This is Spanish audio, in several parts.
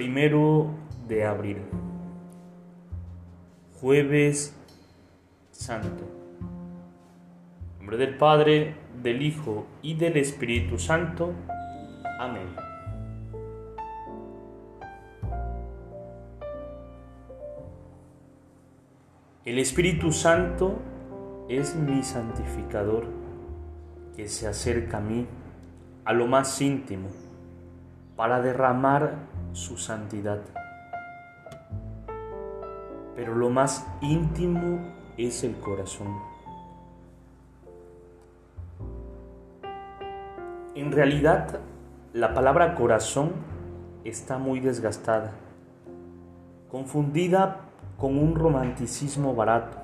Primero de abril, jueves santo. En nombre del Padre, del Hijo y del Espíritu Santo. Amén. El Espíritu Santo es mi santificador que se acerca a mí, a lo más íntimo, para derramar su santidad. Pero lo más íntimo es el corazón. En realidad, la palabra corazón está muy desgastada, confundida con un romanticismo barato.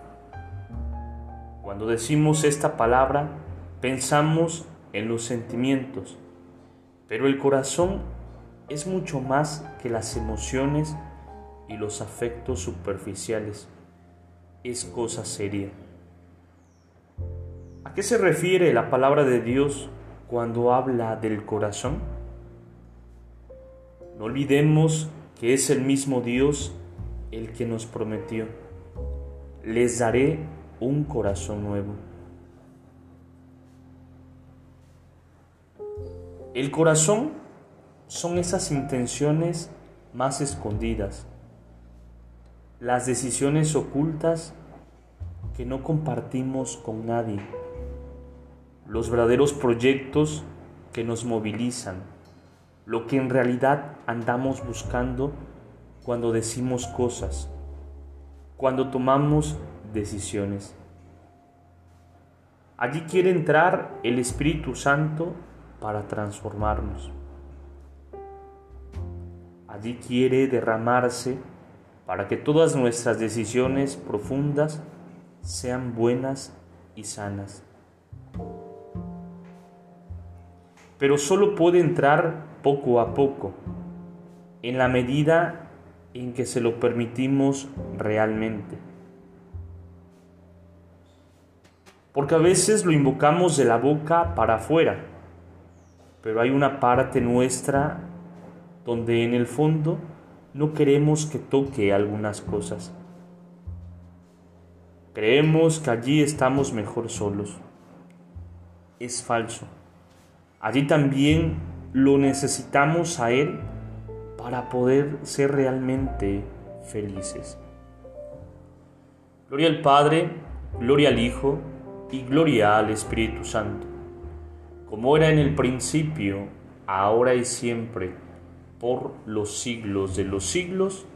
Cuando decimos esta palabra, pensamos en los sentimientos, pero el corazón es mucho más que las emociones y los afectos superficiales. Es cosa seria. ¿A qué se refiere la palabra de Dios cuando habla del corazón? No olvidemos que es el mismo Dios el que nos prometió, les daré un corazón nuevo. El corazón son esas intenciones más escondidas, las decisiones ocultas que no compartimos con nadie, los verdaderos proyectos que nos movilizan, lo que en realidad andamos buscando cuando decimos cosas, cuando tomamos decisiones. Allí quiere entrar el Espíritu Santo para transformarnos. Allí quiere derramarse para que todas nuestras decisiones profundas sean buenas y sanas. Pero solo puede entrar poco a poco, en la medida en que se lo permitimos realmente. Porque a veces lo invocamos de la boca para afuera, pero hay una parte nuestra donde en el fondo no queremos que toque algunas cosas. Creemos que allí estamos mejor solos. Es falso. Allí también lo necesitamos a Él para poder ser realmente felices. Gloria al Padre, gloria al Hijo y gloria al Espíritu Santo, como era en el principio, ahora y siempre, por los siglos de los siglos.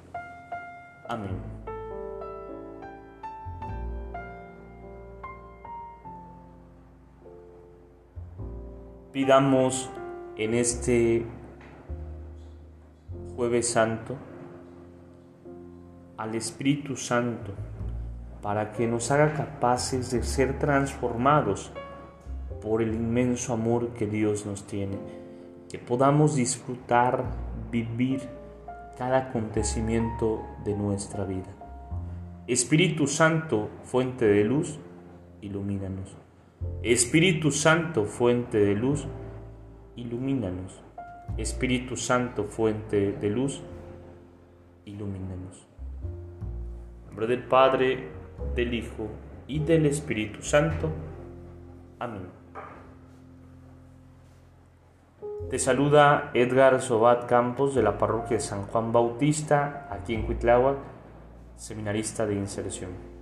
Amén. Pidamos en este jueves santo al Espíritu Santo para que nos haga capaces de ser transformados por el inmenso amor que Dios nos tiene, que podamos disfrutar, vivir cada acontecimiento de nuestra vida. Espíritu Santo, fuente de luz, ilumínanos. Espíritu Santo, fuente de luz, ilumínanos. Espíritu Santo, fuente de luz, ilumínanos. En nombre del Padre, del Hijo y del Espíritu Santo. Amén. Te saluda Edgar Sobat Campos de la parroquia de San Juan Bautista, aquí en Cuitláhuac, seminarista de inserción.